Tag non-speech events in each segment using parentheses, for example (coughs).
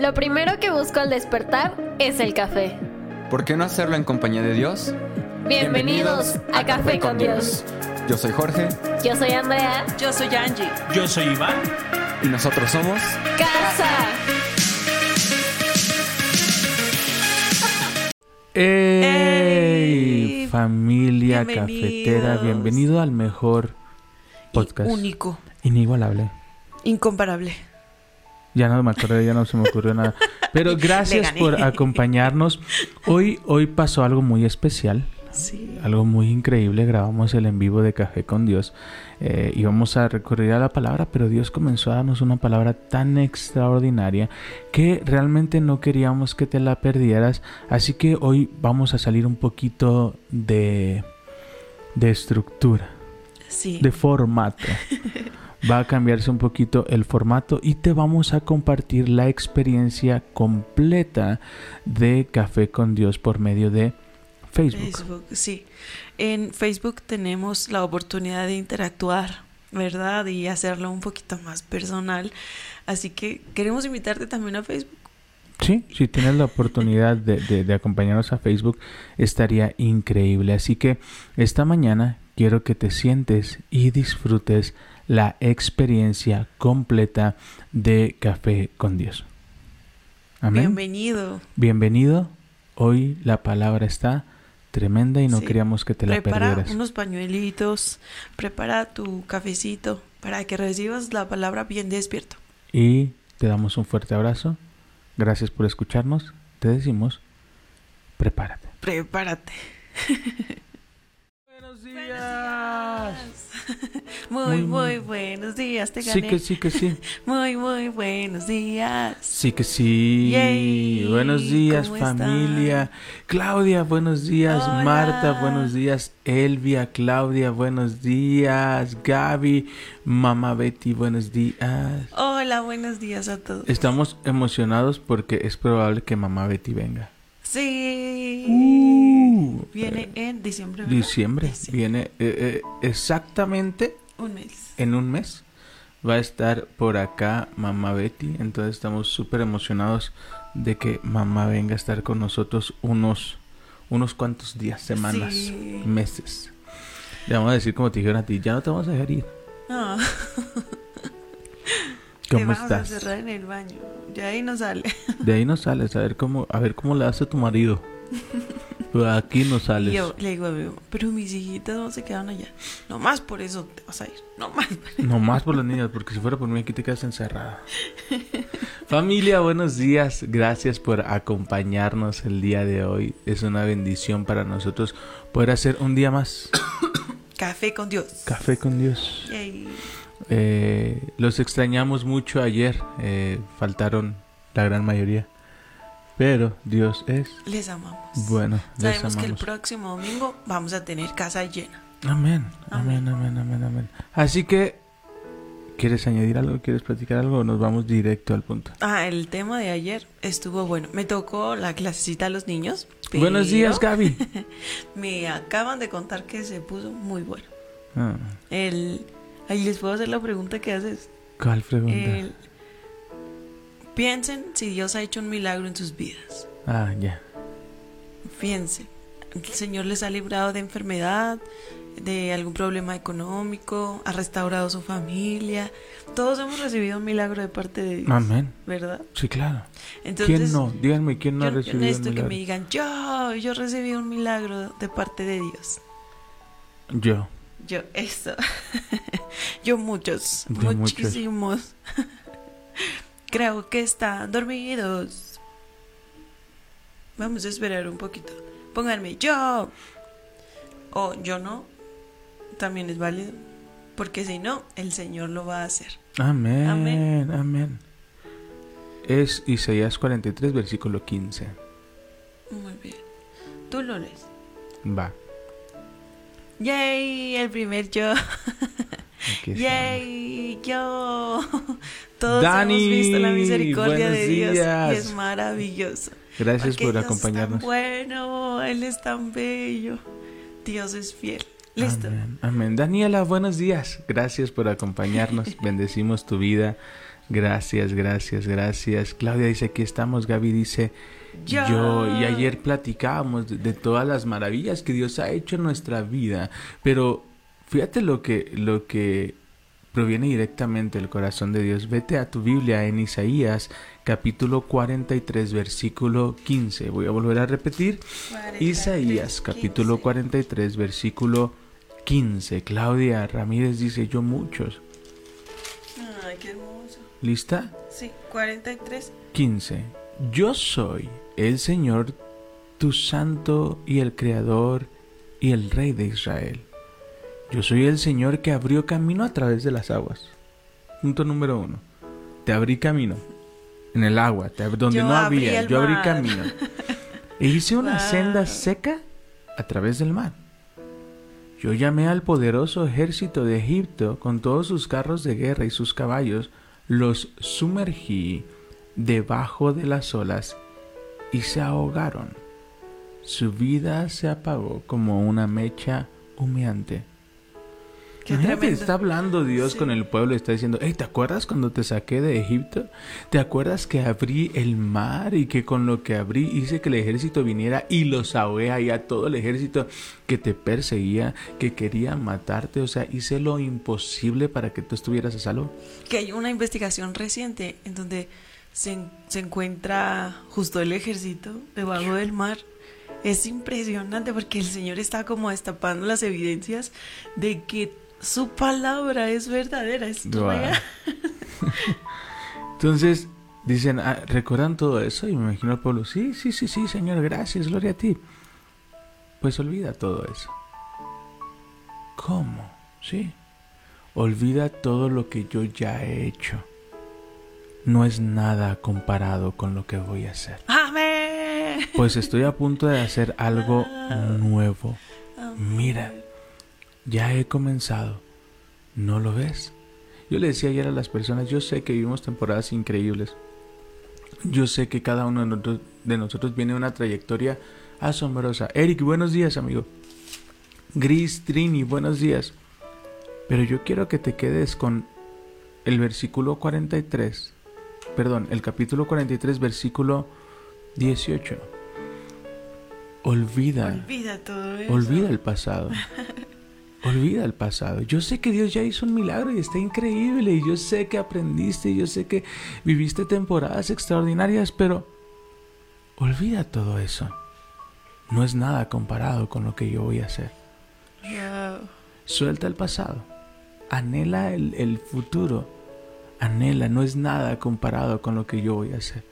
Lo primero que busco al despertar es el café. ¿Por qué no hacerlo en compañía de Dios? Bienvenidos, a, Café, con Dios. Yo soy Jorge Yo soy Andrea. Yo soy Angie. Yo soy Iván. y nosotros somos Casa. ¡Ey! Familia cafetera, bienvenido al mejor podcast. Único. Inigualable. Incomparable. Ya no me acordé, ya no se me ocurrió nada. Pero (laughs) gracias por acompañarnos. Hoy, hoy pasó algo muy especial, Sí. algo muy increíble. Grabamos el en vivo de Café con Dios. Eh, íbamos a recurrir a la palabra, pero Dios comenzó a darnos una palabra tan extraordinaria que realmente no queríamos que te la perdieras. Así que hoy vamos a salir un poquito de, de estructura. Sí. de formato. (laughs) Va a cambiarse un poquito el formato y te vamos a compartir la experiencia completa de Café con Dios por medio de Facebook. Facebook, sí. En Facebook tenemos la oportunidad de interactuar, ¿verdad? Y hacerlo un poquito más personal. Así que queremos invitarte también a Facebook. Sí, si tienes la oportunidad de, de- de acompañarnos a Facebook, estaría increíble. Así que esta mañana quiero que te sientes y disfrutes la experiencia completa de Café con Dios. Amén. Bienvenido. Bienvenido. Hoy la palabra está tremenda y no Sí. queríamos que te la prepara perdieras. unos pañuelitos, prepara tu cafecito para que recibas la palabra bien despierto. Y te damos un fuerte abrazo. Gracias por escucharnos. Te decimos, prepárate. Prepárate. (laughs) Buenos días. Muy, Muy, muy, muy- buenos días, te Sí gané. que sí que sí. (laughs) Muy, muy buenos días. Sí que sí. Yay. Buenos días ¿Cómo familia. están? Claudia, buenos días. Hola. Marta, buenos días. Elvia, Claudia, buenos días. Gaby, mamá Betty, buenos días. Hola, buenos días a todos. Estamos emocionados porque es probable que mamá Betty venga. Sí. Uh, Viene en diciembre. ¿verdad? Diciembre. Diciembre. Viene eh, eh, exactamente Un mes. en un mes. Va a estar por acá mamá Betty. Entonces estamos súper emocionados de que mamá venga a estar con nosotros unos, unos cuantos días, semanas, Sí. meses. Le vamos a decir como te dijeron a ti, ya no te vamos a dejar ir. No, (laughs) te ¿Cómo vamos a estás? cerrar en el baño. Ya ahí no sale. De ahí no sales, a ver cómo, a ver cómo le hace tu marido. (laughs) Pero aquí no Y sales. yo le digo a mi mamá, pero mis hijitas no se quedan allá. No más por eso te vas a ir. No más. No más por las niñas, porque si fuera por mí aquí te quedas encerrada. Familia, buenos días. Gracias por acompañarnos el día de hoy. Es una bendición para nosotros poder hacer un día más (coughs) Café con Dios. café con Dios. Yay. Eh, los extrañamos mucho ayer. eh, faltaron la gran mayoría. Pero Dios es Les amamos. bueno. Les Sabemos que el próximo domingo vamos a tener casa llena. Amén, amén, amén, amén, amén. Así que, ¿quieres añadir algo? ¿Quieres platicar algo? O nos vamos directo al punto. Ah, el tema de ayer estuvo bueno. Me tocó la clasecita a los niños. pero Buenos días, Gaby. (laughs) Me acaban de contar que se puso muy bueno. Ah, El, ahí les puedo hacer la pregunta que haces. ¿Cuál pregunta? El- piensen si Dios ha hecho un milagro en sus vidas. Ah, ya. Piensen. El Señor les ha librado de enfermedad, de algún problema económico, ha restaurado su familia. Todos hemos recibido un milagro de parte de Dios. Amén. ¿Verdad? Sí, claro. Entonces, ¿Quién no? Díganme, ¿quién no yo, ha yo recibido un que me milagro? digan, yo, yo recibí un milagro de parte de Dios. Yo. Yo, eso. (laughs) yo muchos, De muchos. Creo que están dormidos. Vamos a esperar un poquito. Pónganme yo. O yo no. También es válido. Porque si no, el Señor lo va a hacer. Amén, Amén. amén. Es Isaías 43, versículo 15. Muy bien. Tú lo lees. Va. ¡Yay! El primer yo. (laughs) ¡Yay! Yo. (laughs) Todos Dani, hemos visto la misericordia de Dios días. y es maravilloso. Gracias por Dios acompañarnos. Es tan bueno, Él es tan bello. Dios es fiel. Listo. Amén, amén. Daniela, buenos días. Gracias por acompañarnos. (laughs) Bendecimos tu vida. Gracias, gracias, gracias. Claudia dice, aquí estamos. Gaby dice, yo. Y ayer platicábamos de, de, todas las maravillas que Dios ha hecho en nuestra vida. Pero fíjate lo que, lo que proviene directamente del corazón de Dios. Vete a tu Biblia en Isaías capítulo 43 versículo 15. Voy a volver a repetir. 43, Isaías capítulo 15. 43 versículo 15. Claudia Ramírez dice yo muchos. Ay, qué hermoso. ¿Lista? Sí, 43. 15. Yo soy el Señor, tu santo y el creador y el rey de Israel. Yo soy el Señor que abrió camino a través de las aguas. Punto número uno. Te abrí camino en el agua, te, donde Yo no había. Yo abrí mar. camino. E hice una (laughs) Wow. senda seca a través del mar. Yo llamé al poderoso ejército de Egipto con todos sus carros de guerra y sus caballos, los sumergí debajo de las olas y se ahogaron. Su vida se apagó como una mecha humeante. Qué Imagínate, está hablando Dios Sí. con el pueblo y está diciendo, hey, ¿te acuerdas cuando te saqué de Egipto? ¿Te acuerdas que abrí el mar y que con lo que abrí hice que el ejército viniera y los ahogué ahí a todo el ejército que te perseguía, que quería matarte? O sea, hice lo imposible para que tú estuvieras a salvo. Que hay una investigación reciente en donde se, se encuentra justo el ejército debajo del mar. Es impresionante porque el Señor está como destapando las evidencias de que su palabra es verdadera, es Wow. real. (laughs) Entonces, dicen, ah, ¿recuerdan todo eso? Y me imagino al pueblo, sí, sí, sí, sí, Señor, gracias, gloria a ti. Pues olvida todo eso. ¿Cómo? Sí. Olvida todo lo que yo ya he hecho. No es nada comparado con lo que voy a hacer. Amén. Pues estoy a punto de hacer algo nuevo. Amén. Mira, ya he comenzado. ¿No lo ves? Yo le decía ayer a las personas, yo sé que vivimos temporadas increíbles. Yo sé que cada uno de nosotros, de nosotros viene una trayectoria asombrosa. Eric, buenos días, amigo. Gris, Trini, buenos días. Pero yo quiero que te quedes con el versículo 43. Perdón, el capítulo 43, versículo 18. Olvida. Olvida todo eso. Olvida el pasado. (laughs) Olvida el pasado. Yo sé que Dios ya hizo un milagro y está increíble. Y yo sé que aprendiste. Y yo sé que viviste temporadas extraordinarias. Pero olvida todo eso. No es nada comparado con lo que yo voy a hacer. Wow. Suelta el pasado. Anhela el, el futuro. Anhela. No es nada comparado con lo que yo voy a hacer.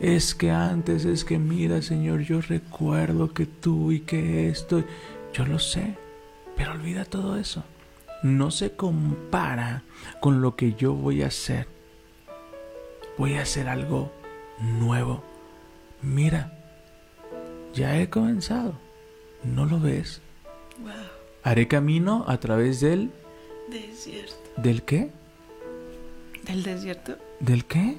Es que antes, es que mira, Señor, yo recuerdo que tú y que esto. Yo lo sé. Pero olvida todo eso. No se compara con lo que yo voy a hacer. Voy a hacer algo nuevo. Mira, ya he comenzado. ¿No lo ves? Wow. Haré camino a través del... Desierto. ¿Del qué? ¿Del desierto? ¿Del qué?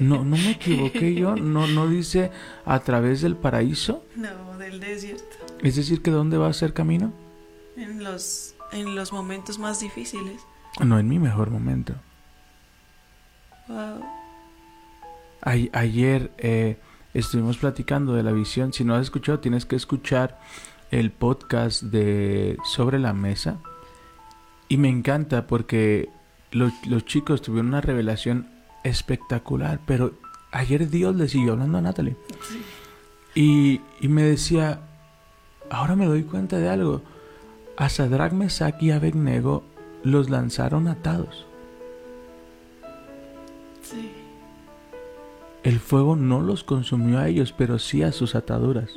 No, no me equivoqué yo. No, no dice a través del paraíso. No, del desierto. Es decir, que ¿dónde va a ser camino? En los, en los momentos más difíciles. No en mi mejor momento. Wow. Ay- ayer eh, estuvimos platicando de la visión. Si no has escuchado, tienes que escuchar el podcast de Sobre la Mesa. Y me encanta porque lo- los chicos tuvieron una revelación espectacular. Pero ayer Dios le siguió hablando a Natalie. Y, y me decía, ahora me doy cuenta de algo. A Sadrach, Mesach y Abednego los lanzaron atados. Sí. El fuego no los consumió a ellos, pero sí a sus ataduras.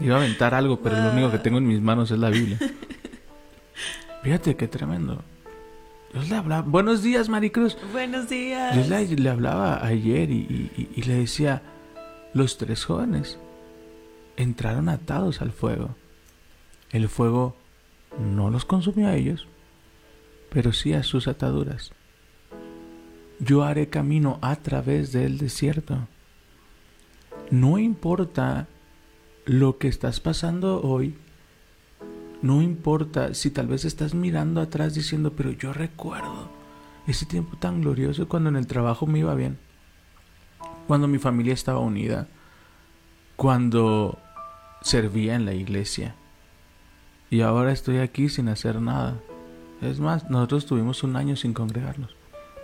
Iba a aventar algo, pero lo único que tengo en mis manos es la Biblia. (laughs) Fíjate qué tremendo. Dios le hablaba. Buenos días, Maricruz. Buenos días. Dios le, le hablaba ayer y, y- y- y le decía, los tres jóvenes entraron atados al fuego. El fuego no los consumió a ellos, pero sí a sus ataduras. Yo haré camino a través del desierto. No importa lo que estás pasando hoy, No importa si tal vez estás mirando atrás diciendo, pero yo recuerdo ese tiempo tan glorioso cuando en el trabajo me iba bien, cuando mi familia estaba unida, cuando servía en la iglesia. Y ahora estoy aquí sin hacer nada. Es más, nosotros tuvimos un año sin congregarnos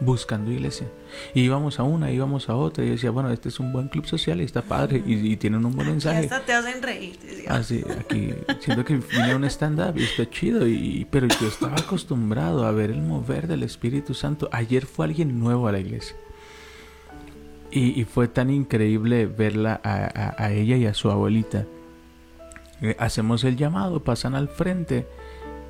buscando iglesia. Y íbamos a una, íbamos a otra. Y yo decía, bueno, este es un buen club social y está padre. Y, tienen un buen mensaje. Hasta te hacen reír. Así, ah, aquí siento que vine a un stand-up y está chido. Y, pero yo estaba acostumbrado a ver el mover del Espíritu Santo. Ayer fue alguien nuevo a la iglesia. Y, fue tan increíble verla a, a, ella y a su abuelita. Eh, hacemos el llamado, pasan al frente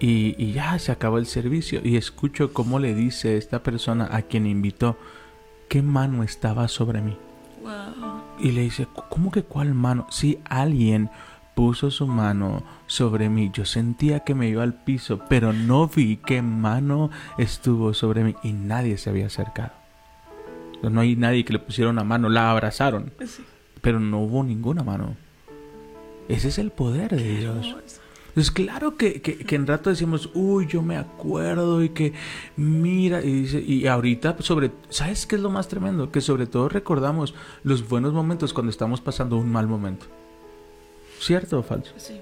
y, ya se acabó el servicio y escucho cómo le dice esta persona a quien invitó qué mano estaba sobre mí. Y le dice, ¿cómo que cuál mano? Si alguien puso su mano sobre mí, yo sentía que me iba al piso, pero no vi qué mano estuvo sobre mí y nadie se había acercado. No hay nadie que le pusiera una mano, la abrazaron, pero no hubo ninguna mano. Ese es el poder de Dios. Entonces, claro que, que, en rato decimos, uy, yo me acuerdo y que mira, y, dice, y ahorita sobre, ¿sabes qué es lo más tremendo? Que sobre todo recordamos los buenos momentos cuando estamos pasando un mal momento. ¿Cierto o falso? Sí.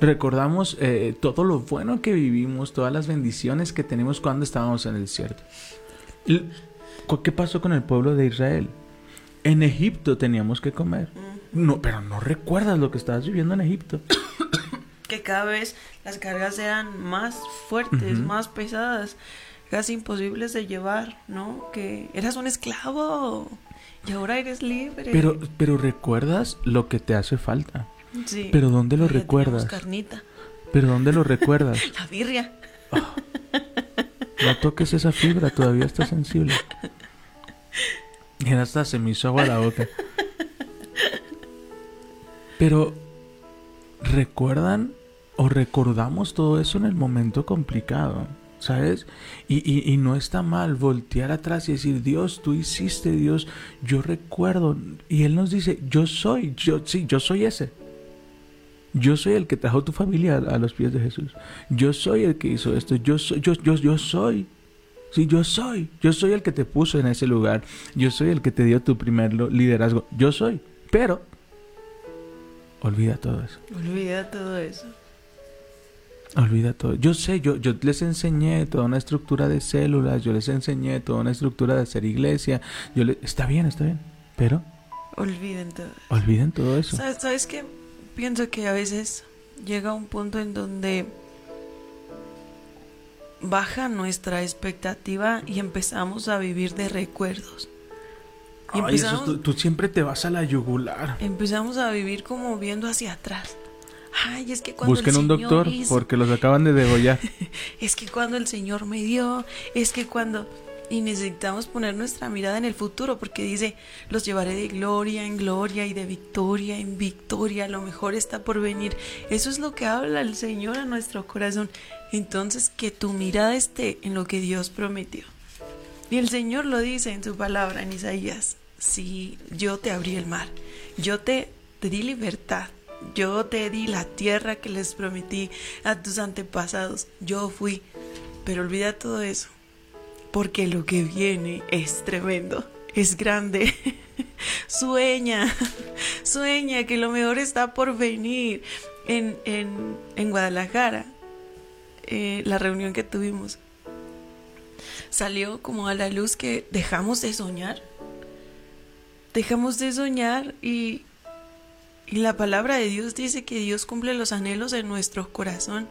Recordamos eh, todo lo bueno que vivimos, todas las bendiciones que tenemos cuando estábamos en el desierto. ¿Qué pasó con el pueblo de Israel? En Egipto teníamos que comer. No, pero no recuerdas lo que estabas viviendo en Egipto (coughs) que cada vez las cargas eran más fuertes, más pesadas, casi imposibles de llevar, ¿no? Que eras un esclavo y ahora eres libre. Pero, pero recuerdas lo que te hace falta. Sí. Pero ¿dónde lo recuerdas? Carnita. Pero ¿dónde lo recuerdas? (laughs) La birria. Ah. no toques esa fibra, todavía está sensible. (laughs) Y hasta se me hizo agua la boca. Pero, ¿recuerdan o recordamos todo eso en el momento complicado, ¿sabes? Y, y, no está mal voltear atrás y decir, Dios, tú hiciste, Dios, yo recuerdo. Y Él nos dice, yo soy, yo sí, yo soy ese. Yo soy el que trajo tu familia a, los pies de Jesús. Yo soy el que hizo esto. Yo soy, yo, yo, yo soy. Sí, yo soy. Yo soy el que te puso en ese lugar. Yo soy el que te dio tu primer liderazgo. Yo soy. Pero olvida todo eso. Olvida todo eso. Olvida todo. Yo sé, yo, yo les enseñé toda una estructura de células, yo les enseñé toda una estructura de hacer iglesia. Yo le, está bien, está bien, pero... Olviden todo. Olviden todo eso. ¿Sabes, ¿Sabes qué? Pienso que a veces llega un punto en donde baja nuestra expectativa y empezamos a vivir de recuerdos. Y tú, siempre te vas a la yugular. Empezamos a vivir como viendo hacia atrás. Ay, es que cuando Busquen un doctor porque los acaban de degollar. (laughs) es que cuando el Señor me dio, es que cuando y necesitamos poner nuestra mirada en el futuro porque dice, los llevaré de gloria en gloria y de victoria en victoria, lo mejor está por venir. Eso es lo que habla el Señor a nuestro corazón. Entonces, que tu mirada esté en lo que Dios prometió. Y el Señor lo dice en su palabra en Isaías, si yo te abrí el mar, yo te, te di libertad, yo te di la tierra que les prometí a tus antepasados. Yo fui. Pero olvida todo eso. Porque lo que viene es tremendo. Es grande. (laughs) sueña. Sueña que lo mejor está por venir. En, en, Guadalajara, eh, la reunión que tuvimos, salió como a la luz que dejamos de soñar. Dejamos de soñar y, y la palabra de Dios dice que Dios cumple los anhelos de nuestro corazón.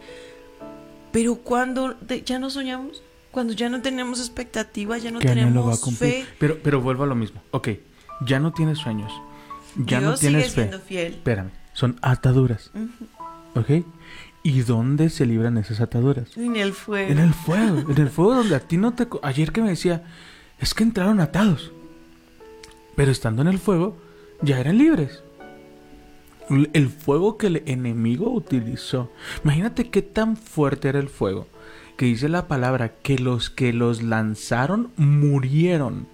Pero cuando ya no soñamos, cuando ya no tenemos expectativa, ya no tenemos fe. Pero, pero vuelvo a lo mismo. Ok, ya no tienes sueños. Ya no tienes fe. Fiel. Espérame, son ataduras. ¿Ok? ¿Y dónde se libran esas ataduras? En el fuego. En el fuego. en el fuego donde a ti no te... Ayer que me decía, es que entraron atados. Pero estando en el fuego, ya eran libres el fuego que el enemigo utilizó. Imagínate qué tan fuerte era el fuego. Que dice la palabra que los que los lanzaron murieron.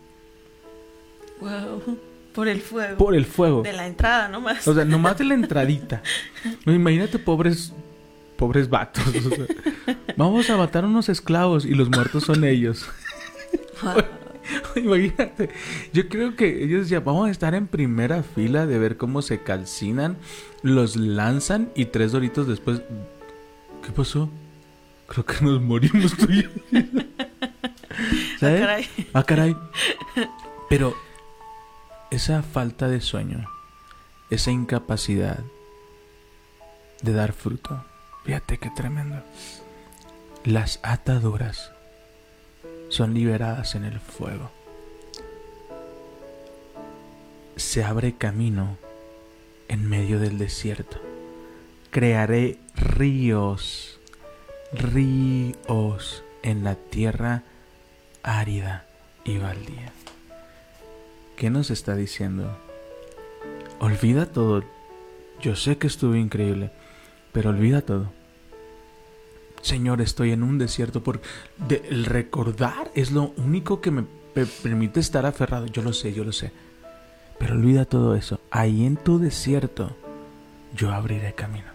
Wow. Por el fuego. Por el fuego. De la entrada nomás. O sea, nomás de la entradita. (laughs) Imagínate pobres pobres vatos. o sea, (laughs) vamos a matar unos esclavos y los muertos son ellos. (laughs) Imagínate, yo creo que ellos ya vamos a estar en primera fila de ver cómo se calcinan, los lanzan y tres doritos después. ¿Qué pasó? Creo que nos morimos tú y yo. (laughs) ¿Sabes? caray. Ah, caray. Pero esa falta de sueño, esa incapacidad de dar fruto, fíjate qué tremendo. Las ataduras son liberadas en el fuego. Se abre camino en medio del desierto. Crearé ríos, ríos en la tierra árida y baldía. ¿Qué nos está diciendo? Olvida todo. Yo sé que estuvo increíble, pero olvida todo. Señor, estoy en un desierto por de- el recordar es lo único que me pe- permite estar aferrado. Yo lo sé, yo lo sé. Pero olvida todo eso. Ahí en tu desierto yo abriré camino.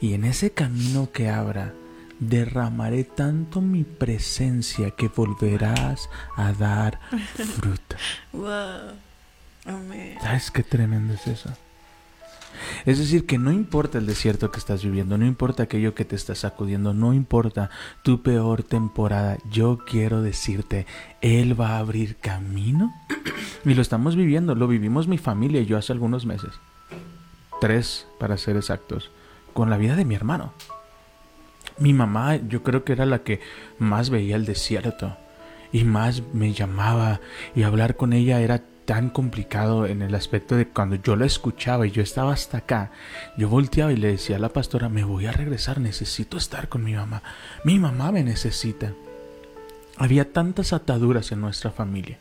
Y en ese camino que abra derramaré tanto mi presencia que volverás a dar fruto. (laughs) Wow. Amén. ¿Sabes qué tremendo es eso? Es decir, que no importa el desierto que estás viviendo, no importa aquello que te está sacudiendo, no importa tu peor temporada, yo quiero decirte, Él va a abrir camino. Y lo estamos viviendo, lo vivimos mi familia y yo hace algunos meses. Tres, para ser exactos, con la vida de mi hermano. Mi mamá yo creo que era la que más veía el desierto y más me llamaba y hablar con ella era tan complicado en el aspecto de cuando yo la escuchaba y yo estaba hasta acá, yo volteaba y le decía a la pastora, me voy a regresar, necesito estar con mi mamá, mi mamá me necesita. Había tantas ataduras en nuestra familia.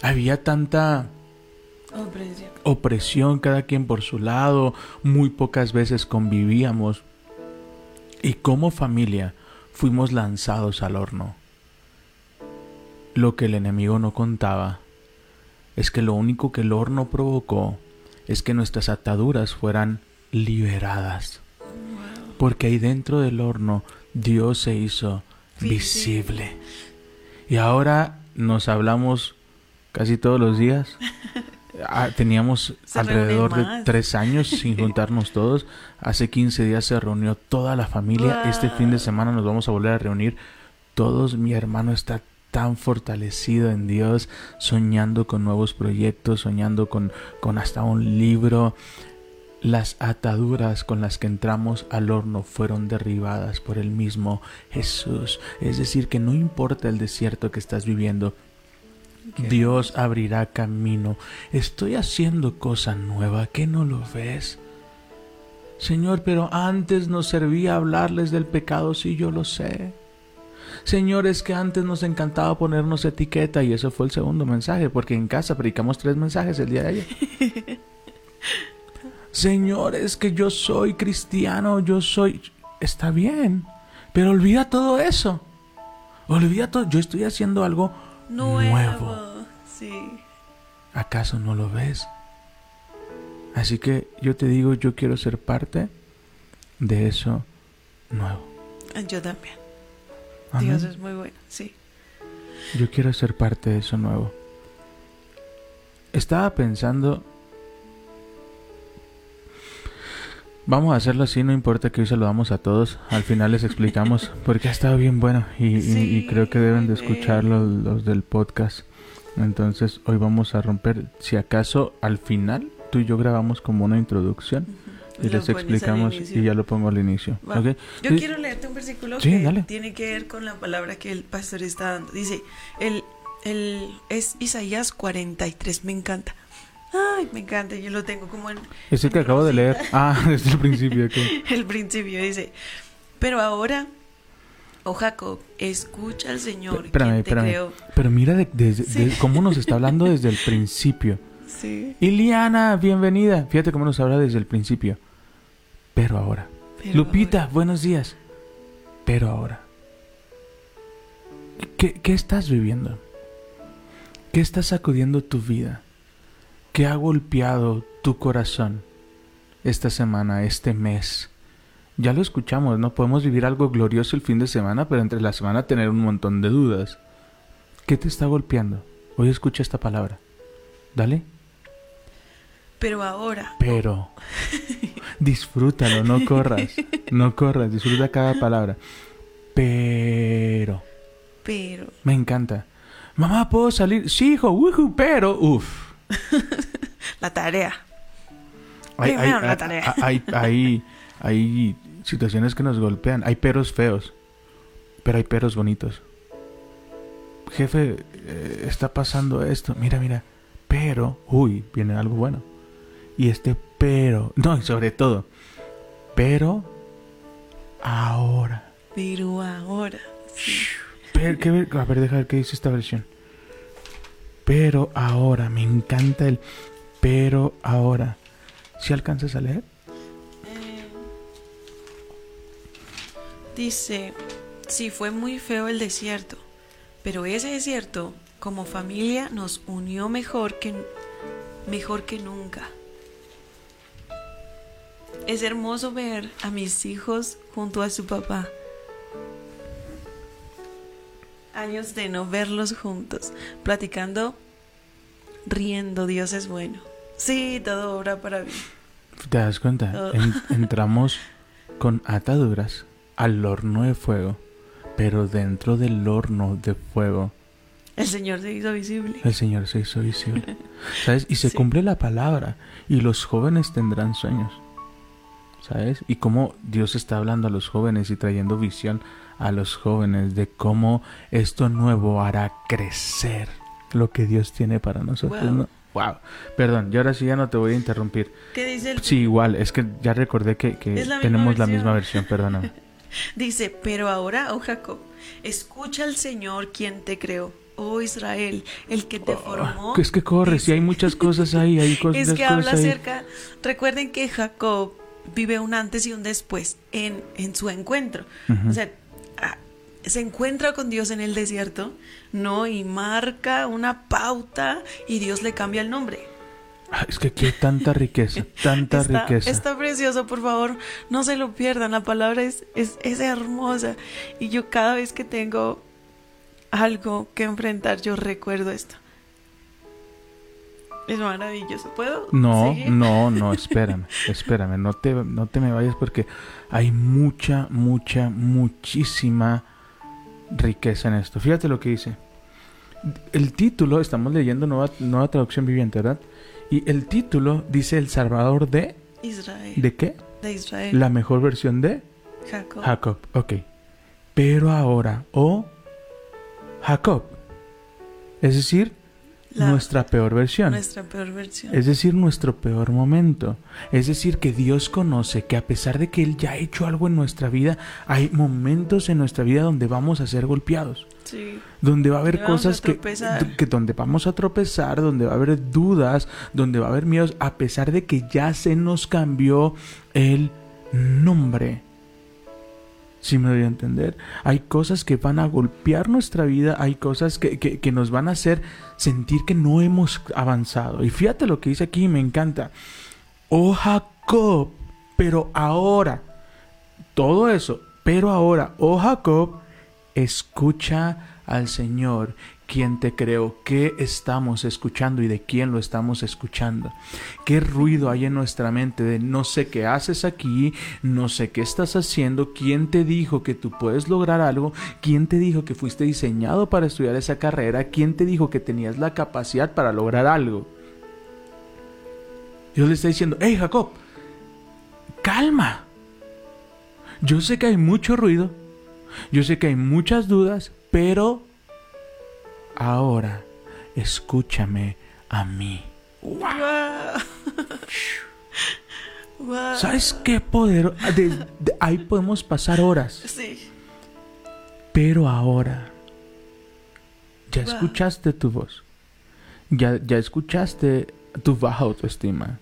Había tanta Opresión. opresión, cada quien por su lado, muy pocas veces convivíamos. Y como familia fuimos lanzados al horno. Lo que el enemigo no contaba es que lo único que el horno provocó es que nuestras ataduras fueran liberadas. Porque ahí dentro del horno Dios se hizo visible. Y ahora nos hablamos casi todos los días. (laughs) Ah, teníamos Se alrededor de tres años sin (laughs) juntarnos todos. Hace 15 días se reunió toda la familia. Este fin de semana nos vamos a volver a reunir. Todos, mi hermano está tan fortalecido en Dios, soñando con nuevos proyectos, soñando con, con hasta un libro. Las ataduras con las que entramos al horno fueron derribadas por el mismo Jesús. Es decir, que no importa el desierto que estás viviendo, Dios abrirá camino. Estoy haciendo cosa nueva, ¿qué no lo ves? Señor, pero antes nos servía hablarles del pecado, sí, yo lo sé. Señor, es que antes nos encantaba ponernos etiqueta y eso fue el segundo mensaje, porque en casa predicamos tres mensajes el día de ayer. (laughs) Señor, es que yo soy cristiano, yo soy... Está bien, pero olvida todo eso. Olvida todo. Yo estoy haciendo algo Nuevo. nuevo. Sí. ¿Acaso no lo ves? Así que yo te digo, yo quiero ser parte de eso nuevo. Yo también. Amén. Dios es muy bueno. Sí. Yo quiero ser parte de eso nuevo. Estaba pensando... Vamos a hacerlo así, no importa que hoy saludamos a todos. Al final les explicamos (laughs) porque ha estado bien bueno y, y- creo que deben de escucharlo los del podcast. Entonces hoy vamos a romper, si acaso al final tú y yo grabamos como una introducción y les explicamos y ya lo pongo al inicio. ¿ok? Yo Sí. quiero leerte un versículo Sí, que dale. tiene que ver con la palabra que el pastor está dando. Dice, el, el, es Isaías 43, me encanta. Ay, me encanta, yo lo tengo como en Es el que acabo de leer. Ah, (laughs) desde el principio. (laughs) el principio. Dice, pero ahora, oh Jacob, escucha al Señor, Espérame, te espérame. creó. Pero mira de, de- de- Sí. cómo nos está hablando desde el (laughs) principio. Sí, Iliana, bienvenida. Fíjate cómo nos habla desde el principio. Pero ahora. pero Lupita, ahora- buenos días. Pero ahora. ¿Qué, qué estás viviendo? ¿Qué está sacudiendo tu vida? ¿Qué ha golpeado tu corazón esta semana, este mes, Ya lo escuchamos, no podemos vivir algo glorioso el fin de semana, pero entre la semana tener un montón de dudas. ¿Qué te está golpeando? Hoy escucha esta palabra. Dale. Pero ahora. Pero. (laughs) Disfrútalo, no corras. No corras, disfruta cada palabra. Pero. Pero. Me encanta. Mamá, ¿puedo salir? Sí, hijo, ujú, pero. Uf. (laughs) La tarea. Hay, Primero hay- la hay- tarea. hay- hay- hay situaciones que nos golpean. Hay peros feos, pero hay peros bonitos. Jefe, eh, está pasando esto. Mira, mira. Pero, uy, viene algo bueno. Y este pero, no, y sobre todo, pero ahora. Pero ahora. sí. Pero, ¿qué ver- a ver, deja ver qué dice esta versión. Pero ahora, me encanta el pero ahora. ¿Si alcanzas a leer? Eh, dice, sí, fue muy feo el desierto, pero ese desierto, como familia, nos unió mejor que, mejor que nunca. Es hermoso ver a mis hijos junto a su papá. Años de no verlos juntos, platicando, riendo, Dios es bueno. Sí, todo obra para mí. ¿Te das cuenta? Oh. En- entramos con ataduras al horno de fuego, pero dentro del horno de fuego El Señor se hizo visible. el Señor se hizo visible. (laughs) ¿Sabes? Y se Sí. cumple la palabra y los jóvenes tendrán sueños. ¿Sabes? Y cómo Dios está hablando a los jóvenes y trayendo visión a los jóvenes de cómo esto nuevo hará crecer lo que Dios tiene para nosotros. Wow. ¿no? Wow. Perdón, y ahora sí ya no te voy a interrumpir. ¿Qué dice el Sí, igual, es que ya recordé que, la tenemos la misma versión, perdóname. (laughs) Dice, pero ahora, oh Jacob, escucha al Señor quien te creó, oh Israel, el que te formó. Ah, es que corre, si hay muchas cosas ahí, hay (laughs) cosas Es que habla acerca, recuerden que Jacob vive un antes y un después en, en su encuentro. O sea, ah, se encuentra con Dios en el desierto, ¿no? Y marca una pauta y Dios le cambia el nombre. Es que aquí hay tanta riqueza, (laughs) tanta está, riqueza. está precioso, por favor, no se lo pierdan. La palabra es, es, es hermosa. Y yo cada vez que tengo algo que enfrentar, yo recuerdo esto. Es maravilloso. ¿Puedo? No, no, no, espérame, (laughs) espérame, no te, no te me vayas porque hay mucha, mucha, muchísima riqueza en esto. Fíjate lo que dice. El título, estamos leyendo nueva, nueva traducción viviente, ¿verdad? Y el título dice El Salvador de... Israel. ¿De qué? de Israel. La mejor versión de Jacob. Jacob. Ok. Pero ahora, o Jacob. Es decir, La- nuestra peor versión. Nuestra peor versión. Es decir, nuestro peor momento. Es decir, que Dios conoce que a pesar de que Él ya ha hecho algo en nuestra vida, hay momentos en nuestra vida donde vamos a ser golpeados. Sí. Donde va a haber cosas a que, que donde vamos a tropezar, donde va a haber dudas, donde va a haber miedos, a pesar de que ya se nos cambió el nombre. Si me doy a entender, hay cosas que van a golpear nuestra vida, hay cosas que, que- que nos van a hacer sentir que no hemos avanzado. Y fíjate lo que dice aquí, me encanta. Oh Jacob, pero ahora, todo eso, pero ahora, oh Jacob, escucha al Señor, quien te creó, qué estamos escuchando y de quién lo estamos escuchando. Qué ruido hay en nuestra mente de no sé qué haces aquí, no sé qué estás haciendo, quién te dijo que tú puedes lograr algo, quién te dijo que fuiste diseñado para estudiar esa carrera, quién te dijo que tenías la capacidad para lograr algo. Dios le está diciendo, hey Jacob, calma. Yo sé que hay mucho ruido, yo sé que hay muchas dudas, pero ahora escúchame a mí. Wow. (laughs) Wow. ¿Sabes qué poder? de- de- ahí podemos pasar horas, Sí. pero ahora ya Wow. escuchaste tu voz, ya, ya escuchaste tu baja autoestima,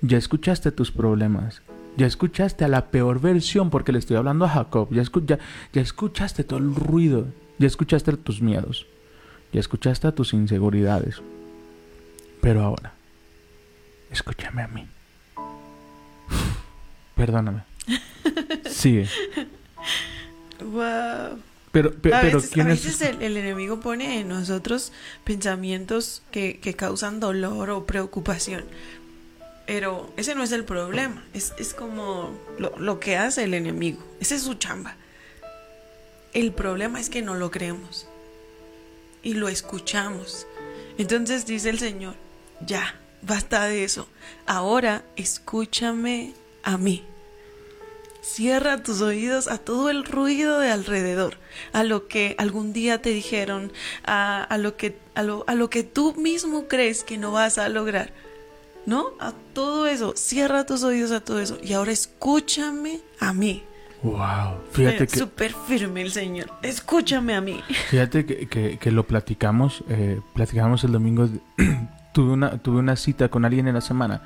ya escuchaste tus problemas, ya escuchaste a la peor versión, porque le estoy hablando a Jacob, ya, escu- ya, ya escuchaste todo el ruido, ya escuchaste tus miedos, ya escuchaste a tus inseguridades, pero ahora, escúchame a mí. Perdóname. (laughs) Sigue. Wow. Pero, pe- a pero veces, a ¿quién es? el enemigo pone en nosotros pensamientos que, que causan dolor o preocupación. Pero ese no es el problema. Es, es como lo, lo que hace el enemigo. Esa es su chamba. El problema es que no lo creemos. Y lo escuchamos. Entonces dice el Señor, ya, basta de eso. Ahora escúchame a mí. Cierra tus oídos a todo el ruido de alrededor, a lo que algún día te dijeron, a, a lo, que, a, lo, a lo que tú mismo crees que no vas a lograr. ¿No? A todo eso. Cierra tus oídos a todo eso. Y ahora escúchame a mí. Wow. Fíjate Pero que, Súper firme el Señor. Escúchame a mí. fíjate que, que- que lo platicamos, eh, platicamos el domingo. (clears throat) tuve, una, tuve una cita con alguien en la semana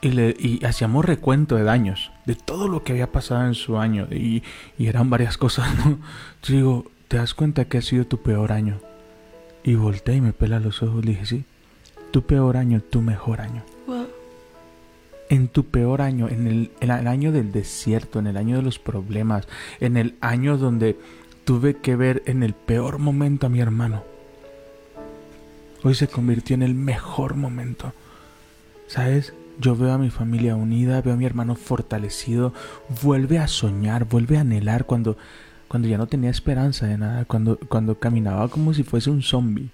y, le, y hacíamos recuento de daños, de todo lo que había pasado en su año. Y, y eran varias (laughs) cosas, ¿no? Entonces digo, ¿te das cuenta que ha sido tu peor año? Y volteé y me pela los ojos. Le dije, sí, tu peor año, tu mejor año. En tu peor año, en el, en el año del desierto, en el año de los problemas, en el año donde tuve que ver en el peor momento a mi hermano, hoy se convirtió en el mejor momento. ¿Sabes? Yo veo a mi familia unida, veo a mi hermano fortalecido, vuelve a soñar, vuelve a anhelar cuando, cuando ya no tenía esperanza de nada, cuando, cuando caminaba como si fuese un zombie.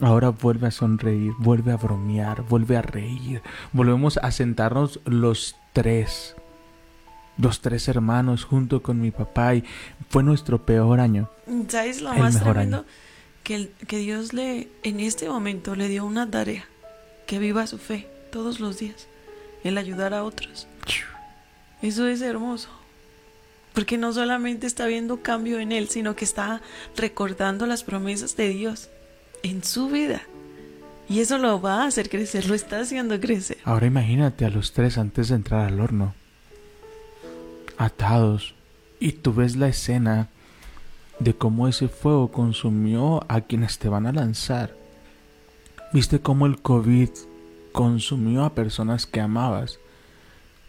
Ahora vuelve a sonreír, vuelve a bromear, vuelve a reír. Volvemos a sentarnos los tres. Los tres hermanos junto con mi papá y fue nuestro peor año. ¿Sabes lo El más tremendo? año. Que, el- que Dios le, en este momento le dio una tarea. Que viva su fe todos los días. El ayudar a otros. Eso es hermoso. Porque no solamente está viendo cambio en él, sino que está recordando las promesas de Dios en su vida. Y eso lo va a hacer crecer, lo está haciendo crecer. Ahora imagínate a los tres antes de entrar al horno. Atados. Y tú ves la escena de cómo ese fuego consumió a quienes te van a lanzar. Viste cómo el COVID consumió a personas que amabas.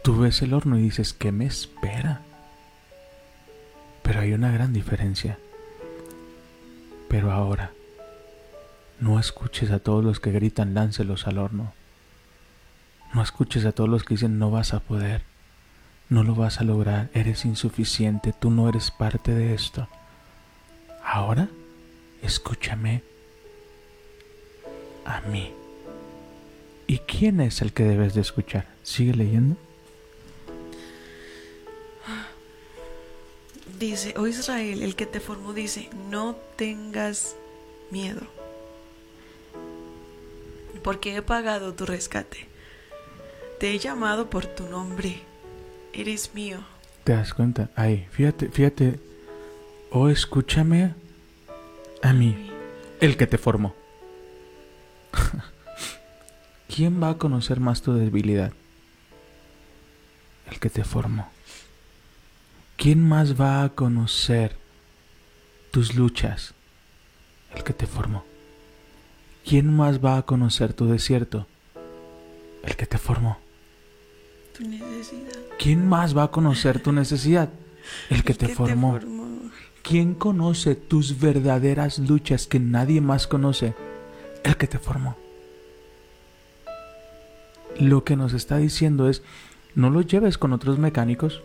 Tú ves el horno y dices, ¿qué me espera? Pero hay una gran diferencia. Pero ahora, no escuches a todos los que gritan, láncelos al horno. No escuches a todos los que dicen, no vas a poder, no lo vas a lograr, eres insuficiente, tú no eres parte de esto. Ahora, escúchame a mí. ¿Y quién es el que debes de escuchar? ¿Sigue leyendo? Dice, oh Israel, el que te formó, dice, no tengas miedo. Porque he pagado tu rescate. Te he llamado por tu nombre. Eres mío. ¿Te das cuenta? Ahí, fíjate, fíjate. Oh, escúchame a mí, el que te formó. (laughs) ¿Quién va a conocer más tu debilidad? El que te formó. ¿Quién más va a conocer tus luchas? El que te formó. ¿Quién más va a conocer tu desierto? El que te formó. Tu necesidad. ¿Quién más va a conocer tu necesidad? El que El te formó. ¿Quién conoce tus verdaderas luchas que nadie más conoce? El que te formó. Lo que nos está diciendo es, no lo lleves con otros mecánicos.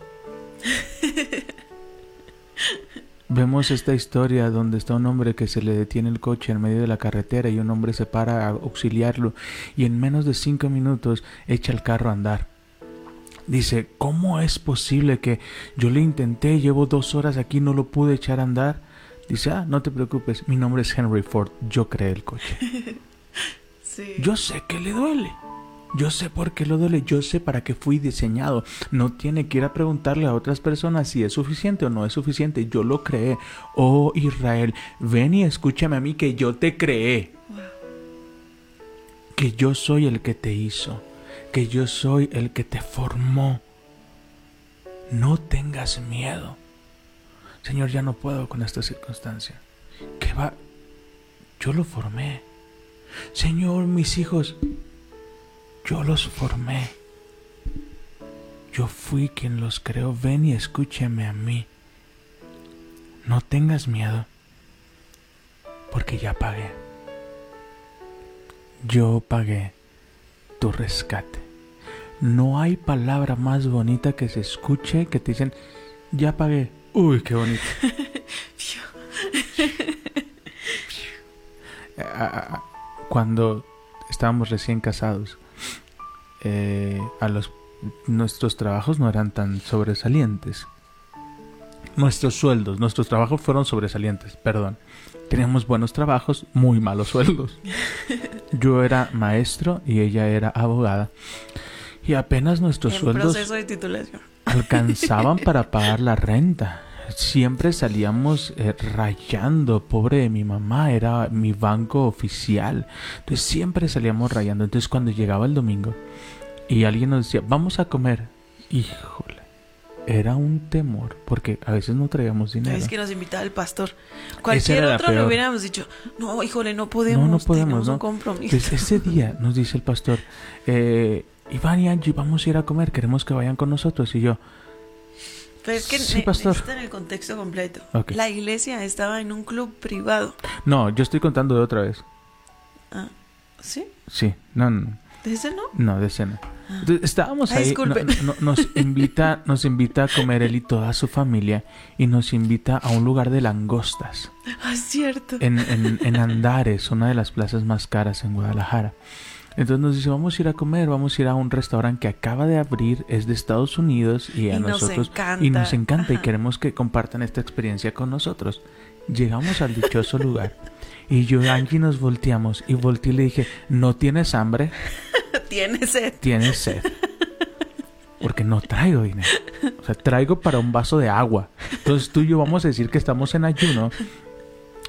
(laughs) Vemos esta historia donde está un hombre que se le detiene el coche en medio de la carretera y un hombre se para a auxiliarlo y en menos de cinco minutos echa el carro a andar. Dice, ¿cómo es posible que yo le intenté, llevo dos horas aquí, no lo pude echar a andar? Dice, ah, no te preocupes, mi nombre es Henry Ford, yo creé el coche. (laughs) Sí. Yo sé que le duele. Yo sé por qué lo duele, yo sé para qué fui diseñado. No tiene que ir a preguntarle a otras personas si es suficiente o no es suficiente. Yo lo creé. Oh Israel, ven y escúchame a mí que yo te creé. Que yo soy el que te hizo. Que yo soy el que te formó. No tengas miedo. Señor, ya no puedo con esta circunstancia. ¿Qué va? Yo lo formé. Señor, mis hijos, yo los formé. yo fui quien los creó, ven y escúchame a mí. No tengas miedo, porque ya pagué. Yo pagué tu rescate. No hay palabra más bonita que se escuche que te dicen, ya pagué. Uy, qué bonito. (laughs) (laughs) Cuando estábamos recién casados, eh, a los nuestros trabajos no eran tan sobresalientes. Nuestros sueldos, nuestros trabajos fueron sobresalientes, perdón. Teníamos buenos trabajos, muy malos sueldos. (laughs) Yo era maestro y ella era abogada. Y apenas nuestros sueldos alcanzaban para (laughs) pagar la renta. Siempre salíamos eh, rayando, pobre de mi mamá, era mi banco oficial. Entonces siempre salíamos rayando. Entonces cuando llegaba el domingo y alguien nos decía, vamos a comer, híjole, era un temor, porque a veces no traíamos dinero. Es que nos invitaba el pastor. Cualquier otro le hubiéramos dicho, no, híjole, no podemos, no, no podemos, ¿no? un compromiso. ese día nos dice el pastor, eh, Iván y Angie, vamos a ir a comer, queremos que vayan con nosotros. Y yo, pero es que sí, pastor. en el contexto completo. La iglesia estaba en un club privado. No, yo estoy contando de otra vez. Ah, ¿sí? Sí, no, no. ¿De ese no? No, de ese no. estábamos ahí. nos, (laughs) invita, nos invita a comer él y toda su familia y nos invita a un lugar de langostas. Ah, cierto. En, en, en Andares, una de las plazas más caras en Guadalajara. Entonces nos dice, vamos a ir a comer, vamos a ir a un restaurante que acaba de abrir, es de Estados Unidos y a nosotros y nos encanta y queremos que compartan esta experiencia con nosotros. Llegamos al dichoso lugar y yo y Angie nos volteamos y volteé y le dije, ¿no tienes hambre? (laughs) Tienes sed. Tienes sed. Porque no traigo dinero. O sea, traigo para un vaso de agua. Entonces tú y yo vamos a decir que estamos en ayuno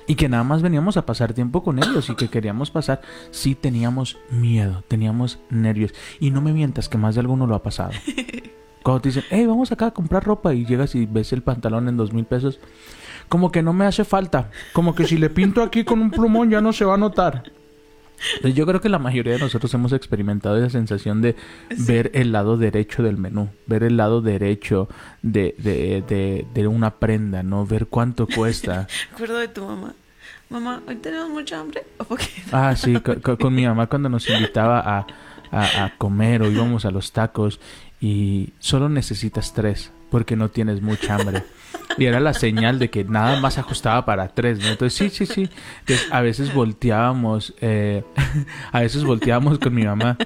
y que nada más veníamos a pasar tiempo con ellos y que queríamos pasar, sí teníamos miedo, teníamos nervios. Y no me mientas que más de alguno lo ha pasado. (laughs) Cuando te dicen, hey, vamos acá a comprar ropa y llegas y ves el pantalón en dos mil pesos, como que no me hace falta, como que si le pinto aquí con un plumón ya no se va a notar. Entonces yo creo que la mayoría de nosotros hemos experimentado esa sensación de ver el lado derecho del menú, ver el lado derecho de, de, de, una prenda, ¿no? Ver cuánto cuesta. (laughs) Acuerdo de tu mamá. Mamá, ¿hoy tenemos mucha hambre? ah, sí, (laughs) con, mi mamá cuando nos invitaba a, a, a comer o íbamos a los tacos y solo necesitas tres porque no tienes mucha hambre. Y era la señal de que nada más ajustaba para tres, ¿no? Entonces, sí, sí, sí. Entonces, a veces volteábamos, eh, (laughs) a veces volteábamos con mi mamá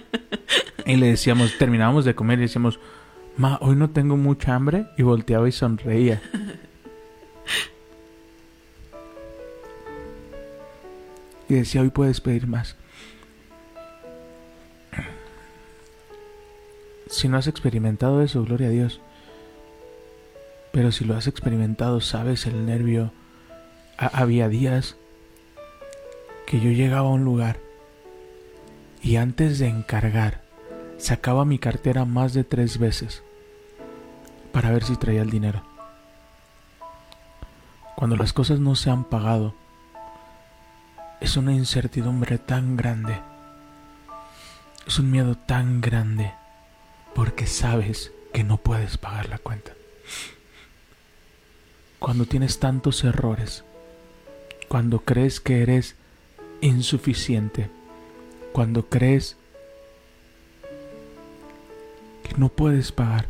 y le decíamos, terminábamos de comer y decíamos, ma, hoy no tengo mucha hambre. Y volteaba y sonreía. Y decía, hoy puedes pedir más. Si no has experimentado eso, gloria a Dios. Pero si lo has experimentado, sabes el nervio. había días que yo llegaba a un lugar y antes de encargar, sacaba mi cartera más de tres veces para ver si traía el dinero. Cuando las cosas no se han pagado, es una incertidumbre tan grande, es un miedo tan grande, porque sabes que no puedes pagar la cuenta cuando tienes tantos errores, cuando crees que eres insuficiente, cuando crees que no puedes pagar.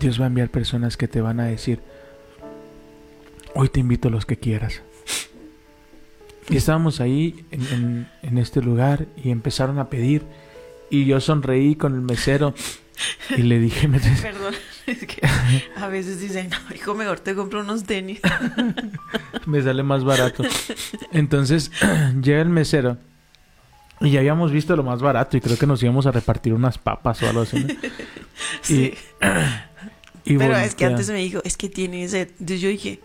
Dios va a enviar personas que te van a decir, hoy te invito a los que quieras. Y estábamos ahí en, este lugar y empezaron a pedir y yo sonreí con el mesero y le dije, Perdón, (laughs) es que a veces dicen, hijo, mejor te compro unos tenis. (laughs) Me sale más barato. Entonces, (clears throat) llega el mesero y ya habíamos visto lo más barato y creo que nos íbamos a repartir unas papas o algo así. (laughs) Sí. (clears throat) Y, Pero es que antes me dijo, es que tiene ese... Entonces yo dije,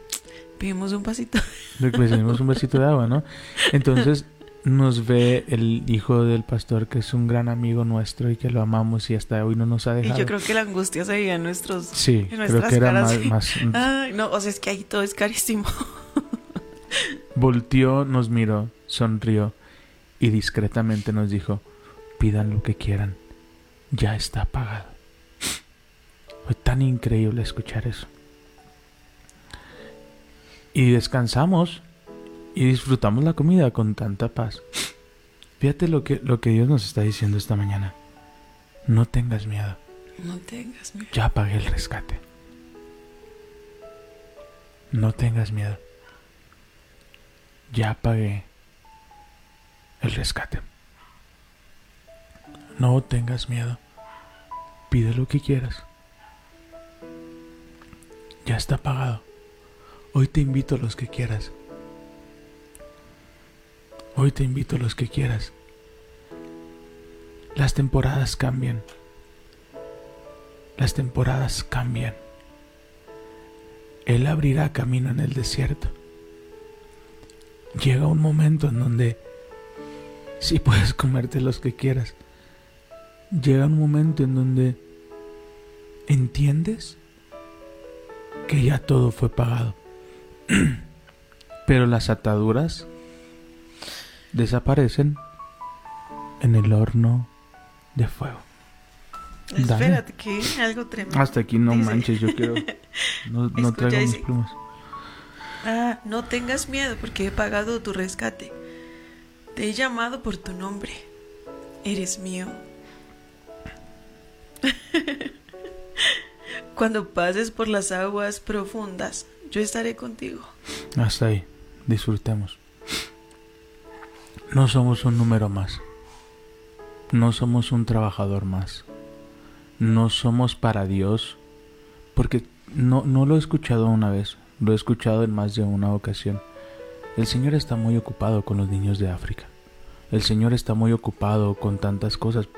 pedimos un vasito. Pues pedimos un vasito de agua, ¿no? Entonces nos ve el hijo del pastor que es un gran amigo nuestro y que lo amamos y hasta hoy no nos ha dejado. Y yo creo que la angustia se veía en nuestros Sí, creo que era más, (laughs) Ay, no, o sea, es que ahí todo es carísimo. (laughs) Volteó, nos miró, sonrió y discretamente nos dijo, pidan lo que quieran ya está pagado. Fue tan increíble escuchar eso. Y descansamos y disfrutamos la comida con tanta paz. Fíjate lo que, lo que Dios nos está diciendo esta mañana. No tengas miedo. No tengas miedo. Ya pagué el rescate. No tengas miedo. Ya pagué el rescate. No tengas miedo. Pide lo que quieras. Ya está pagado. Hoy te invito a los que quieras. Hoy te invito a los que quieras. Las temporadas cambian. Las temporadas cambian. Él abrirá camino en el desierto. Llega un momento en donde sí puedes comerte los que quieras. Llega un momento en donde entiendes que ya todo fue pagado. (clears throat) Pero las ataduras desaparecen en el horno de fuego. Espérate, que algo tremendo. Hasta aquí no manches, yo quiero. (laughs) No, no traigo mis plumas. Ah, no tengas miedo porque he pagado tu rescate. Te he llamado por tu nombre. Eres mío. (laughs) Cuando pases por las aguas profundas, yo estaré contigo. Hasta ahí, disfrutemos. No somos un número más. No somos un trabajador más. No somos para Dios. Porque no, no lo he escuchado una vez, lo he escuchado en más de una ocasión. El Señor está muy ocupado con los niños de África. El Señor está muy ocupado con tantas cosas.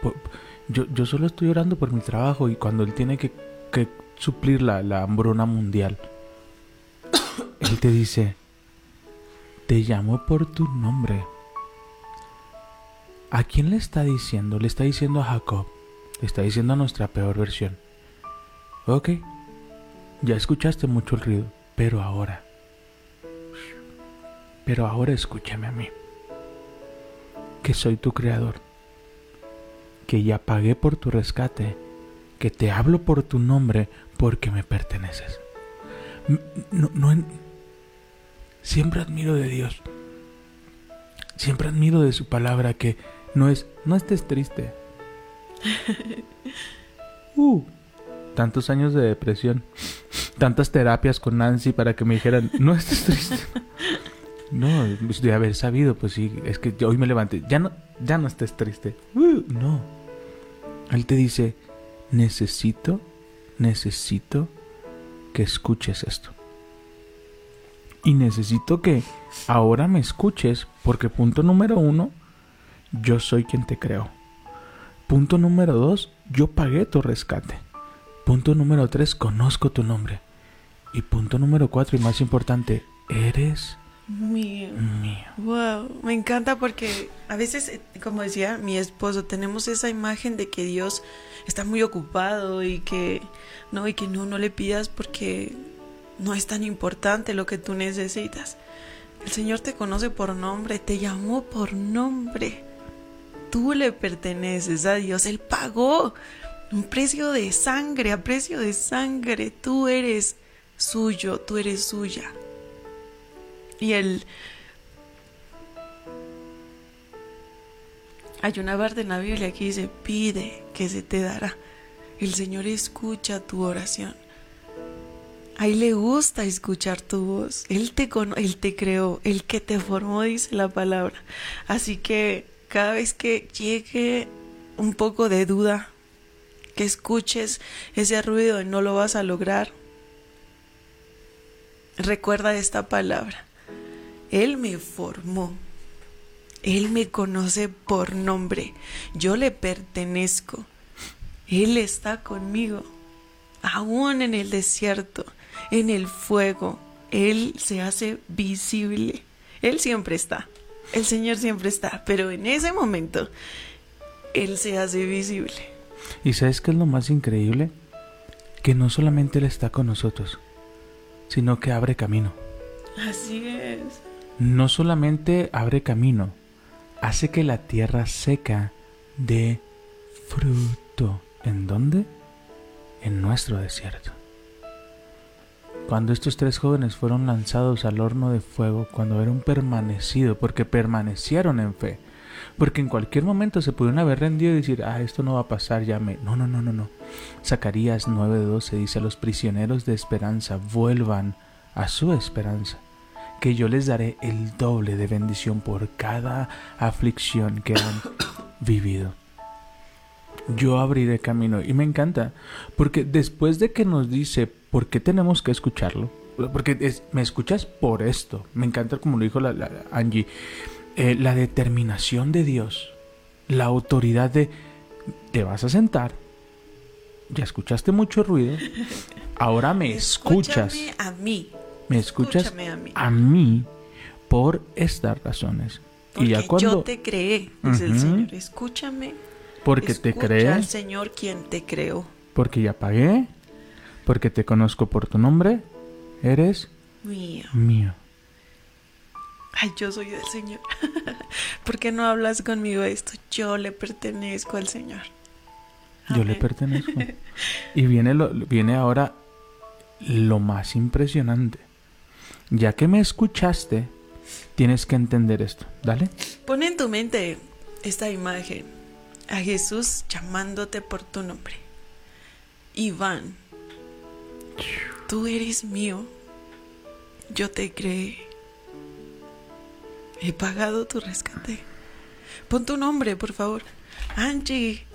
Yo, yo solo estoy orando por mi trabajo y cuando Él tiene que, que suplir la, la hambruna mundial, (coughs) Él te dice, te llamo por tu nombre. ¿A quién le está diciendo? Le está diciendo a Jacob. Le está diciendo a nuestra peor versión. Ok, ya escuchaste mucho el ruido, pero ahora, pero ahora escúchame a mí, que soy tu creador, que ya pagué por tu rescate, que te hablo por tu nombre porque me perteneces. No, no, siempre admiro de Dios, siempre admiro de su palabra que no es, no estés triste. (laughs) Uh, tantos años de depresión, tantas terapias con Nancy para que me dijeran, no estés triste. (laughs) No, pues, de haber sabido, pues sí, es que hoy me levanté, ya no, ya no estés triste. Uh, no. Él te dice, necesito, necesito que escuches esto. Y necesito que ahora me escuches porque punto número uno, yo soy quien te creo. Punto número dos, yo pagué tu rescate. Punto número tres, conozco tu nombre. Y punto número cuatro, y más importante, eres mío. mío. Wow, me encanta porque a veces, como decía mi esposo, tenemos esa imagen de que Dios está muy ocupado y que no, y que no, no le pidas porque no es tan importante lo que tú necesitas. El Señor te conoce por nombre, te llamó por nombre tú le perteneces a Dios. Él pagó un precio de sangre, a precio de sangre. Tú eres suyo, tú eres suya. Y él... Hay una parte en la Biblia que dice, pide que se te dará. El Señor escucha tu oración. A él le gusta escuchar tu voz. Él te, él te creó, el que te formó, dice la palabra. Así que cada vez que llegue un poco de duda, que escuches ese ruido y no lo vas a lograr, recuerda esta palabra. Él me formó. Él me conoce por nombre. Yo le pertenezco. Él está conmigo. Aún en el desierto, en el fuego, Él se hace visible. Él siempre está. El Señor siempre está, pero en ese momento Él se hace visible. ¿Y sabes qué es lo más increíble? Que no solamente Él está con nosotros, sino que abre camino. Así es. No solamente abre camino, hace que la tierra seca dé fruto. ¿En dónde? En nuestro desierto. Cuando estos tres jóvenes fueron lanzados al horno de fuego, cuando eran permanecido, porque permanecieron en fe, porque en cualquier momento se pudieron haber rendido y decir, ah, esto no va a pasar, ya me... No, no, no, no, no. Zacarías 9:12 dice, a los prisioneros de esperanza vuelvan a su esperanza, que yo les daré el doble de bendición por cada aflicción que han (coughs) vivido. Yo abriré camino y me encanta, porque después de que nos dice por qué tenemos que escucharlo, porque me escuchas por esto, me encanta como lo dijo la, Angie, eh, la determinación de Dios, la autoridad de te vas a sentar, ya escuchaste mucho ruido, ahora me (laughs) escuchas. a mí. Me escuchas a mí. por estas razones. y ya cuando yo te creé, dice el Señor, escúchame. Porque te creé. al Señor quien te creó. Porque ya pagué. Porque te conozco por tu nombre. Eres mío. Mío. Ay, yo soy del Señor. (laughs) ¿Por qué no hablas conmigo esto? Yo le pertenezco al Señor. Yo le pertenezco. (laughs) Y viene, lo, viene ahora lo más impresionante. Ya que me escuchaste, tienes que entender esto. Dale. Pon en tu mente esta imagen. A Jesús llamándote por tu nombre. Iván, tú eres mío. Yo te creé. He pagado tu rescate. Pon tu nombre, por favor. Angie,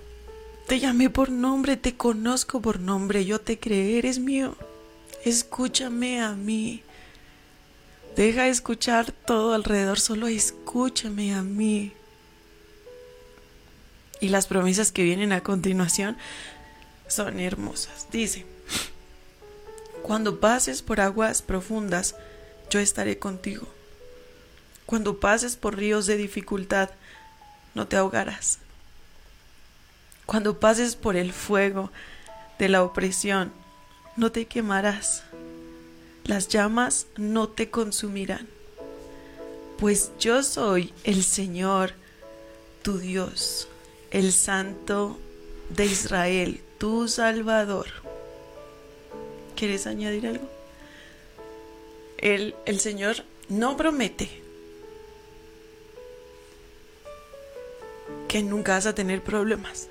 te llamé por nombre, te conozco por nombre, yo te creé, eres mío. Escúchame a mí. Deja de escuchar todo alrededor, solo escúchame a mí. Y las promesas que vienen a continuación son hermosas. Dice, cuando pases por aguas profundas, yo estaré contigo. Cuando pases por ríos de dificultad, no te ahogarás. Cuando pases por el fuego de la opresión, no te quemarás. Las llamas no te consumirán. Pues yo soy el Señor, tu Dios, el Santo de Israel, tu Salvador. ¿Quieres añadir algo? El, el Señor no promete que nunca vas a tener problemas.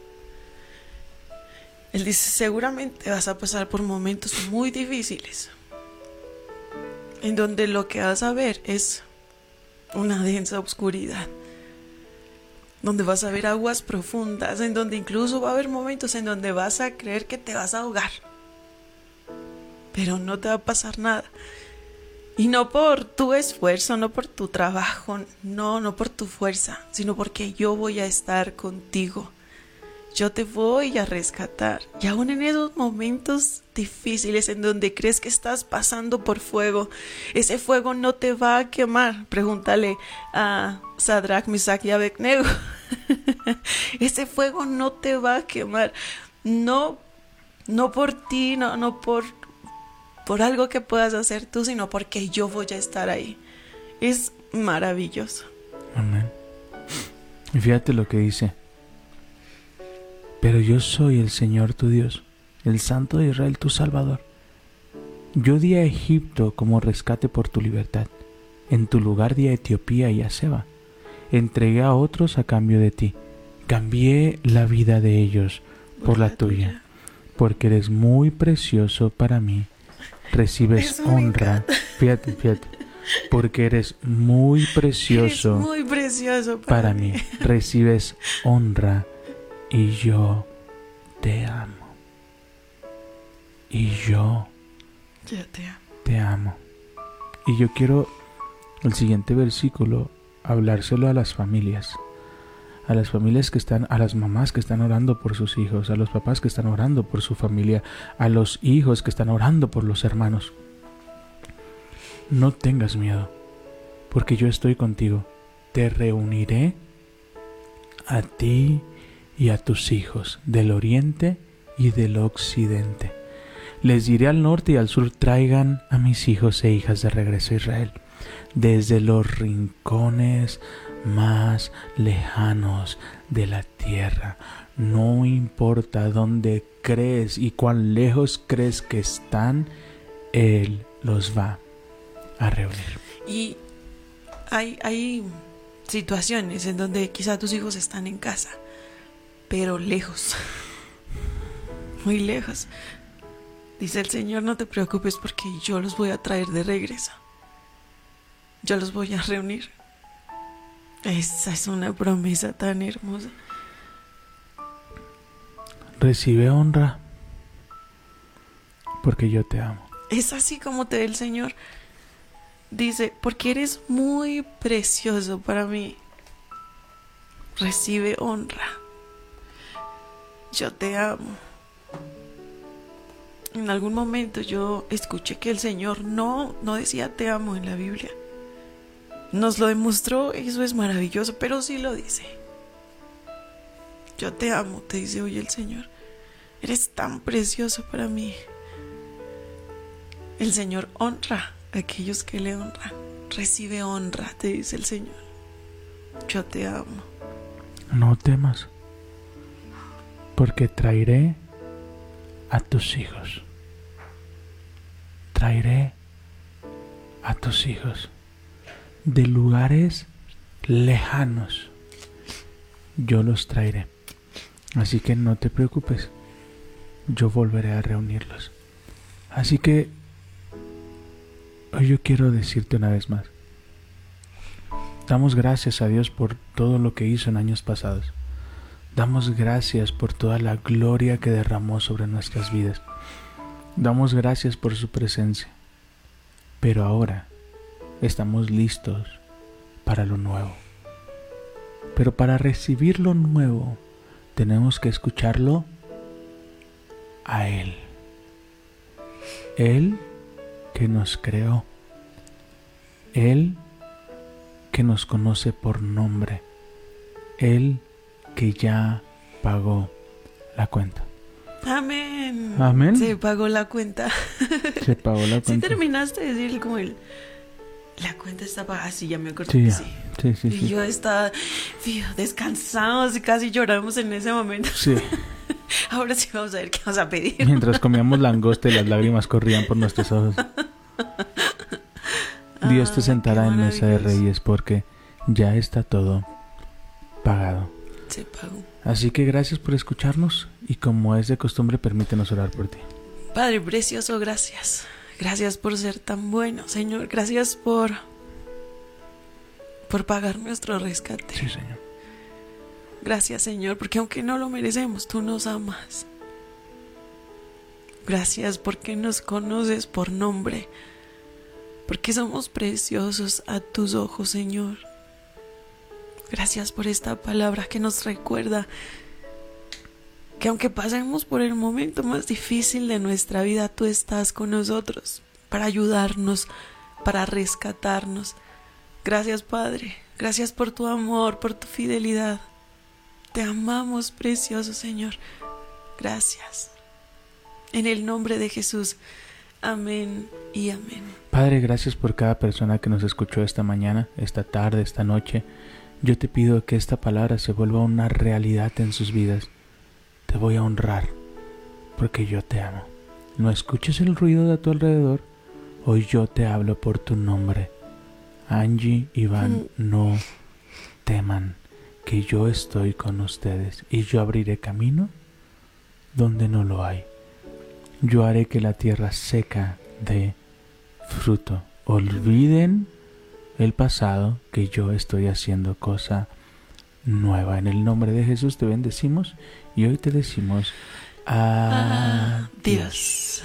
Él dice, seguramente vas a pasar por momentos muy difíciles, en donde lo que vas a ver es una densa oscuridad, donde vas a ver aguas profundas, en donde incluso va a haber momentos en donde vas a creer que te vas a ahogar, pero no te va a pasar nada. Y no por tu esfuerzo, no por tu trabajo, no, no por tu fuerza, sino porque yo voy a estar contigo. Yo te voy a rescatar. Y aún en esos momentos difíciles en donde crees que estás pasando por fuego, ese fuego no te va a quemar. Pregúntale a Sadrach, Misach y Abednego. (laughs) ese fuego no te va a quemar. No, no por ti, no, no por por algo que puedas hacer tú, sino porque yo voy a estar ahí. Es maravilloso. Amén. Y fíjate lo que dice. Pero yo soy el Señor tu Dios, el Santo de Israel tu Salvador. Yo di a Egipto como rescate por tu libertad. En tu lugar di a Etiopía y a Seba. Entregué a otros a cambio de ti. Cambié la vida de ellos por, la, tuya, porque eres muy precioso para mí recibes honra. Fíjate, fíjate. Porque eres muy precioso. muy precioso para, mí. Recibes honra y yo te amo. Y yo, yo te amo. Te amo. Y yo quiero el siguiente versículo hablárselo a las familias a las familias que están, a las mamás que están orando por sus hijos, a los papás que están orando por su familia, a los hijos que están orando por los hermanos. No tengas miedo, porque yo estoy contigo. Te reuniré a ti y a tus hijos del oriente y del occidente. Les diré al norte y al sur, traigan a mis hijos e hijas de regreso a Israel, desde los rincones más lejanos de la tierra. no importa dónde crees y cuán lejos crees que están, Él los va a reunir. Y hay, hay situaciones en donde quizá tus hijos están en casa, pero lejos, muy lejos. Dice el Señor, no te preocupes porque yo los voy a traer de regreso. Yo los voy a reunir. Esa es una promesa tan hermosa. Recibe honra porque yo te amo. Es así como te ve el Señor. Dice, porque eres muy precioso para mí. Recibe honra. Yo te amo. En algún momento yo escuché que el Señor no, no decía te amo en la Biblia. Nos lo demostró, eso es maravilloso, pero sí lo dice. Yo te amo, te dice hoy el Señor. Eres tan precioso para mí. El Señor honra a aquellos que le honran. Recibe honra, te dice el Señor. Yo te amo. No temas, porque traeré a tus hijos. Traeré a tus hijos de lugares lejanos. Yo los traeré. Así que no te preocupes. Yo volveré a reunirlos. Así que hoy yo quiero decirte una vez más. Damos gracias a Dios por todo lo que hizo en años pasados. Damos gracias por toda la gloria que derramó sobre nuestras vidas. Damos gracias por su presencia. Pero ahora estamos listos para lo nuevo. Pero para recibir lo nuevo tenemos que escucharlo a Él. Él que nos creó. Él que nos conoce por nombre. Él que ya pagó la cuenta. Amén. Amén. Se pagó la cuenta. (laughs) Se pagó la cuenta. Sí terminaste de decir como el... La cuenta está pagada, sí, ya me acuerdo Sí, que sí. sí, sí, Y yo estaba fío, descansados y casi lloramos en ese momento. Sí. (laughs) Ahora sí vamos a ver qué vamos a pedir. Mientras comíamos langosta y las lágrimas corrían por nuestros ojos. Dios te sentará en mesa de reyes porque ya está todo pagado. Se pagó. Así que gracias por escucharnos y como es de costumbre permítenos orar por ti. Padre precioso, gracias. Gracias por ser tan bueno, Señor. Gracias por por pagar nuestro rescate. Sí, Señor. Gracias, Señor, porque aunque no lo merecemos, tú nos amas. Gracias porque nos conoces por nombre, porque somos preciosos a tus ojos, Señor. Gracias por esta palabra que nos recuerda que aunque pasemos por el momento más difícil de nuestra vida, tú estás con nosotros para ayudarnos, para rescatarnos. Gracias, Padre. Gracias por tu amor, por tu fidelidad. Te amamos, precioso Señor. Gracias. En el nombre de Jesús. Amén y amén. Padre, gracias por cada persona que nos escuchó esta mañana, esta tarde, esta noche. Yo te pido que esta palabra se vuelva una realidad en sus vidas. Te voy a honrar porque yo te amo. No escuches el ruido de a tu alrededor. Hoy yo te hablo por tu nombre. Angie, Iván, no teman que yo estoy con ustedes y yo abriré camino donde no lo hay. Yo haré que la tierra seca dé fruto. Olviden el pasado que yo estoy haciendo cosa nueva. En el nombre de Jesús te bendecimos y hoy te decimos adiós. Dios.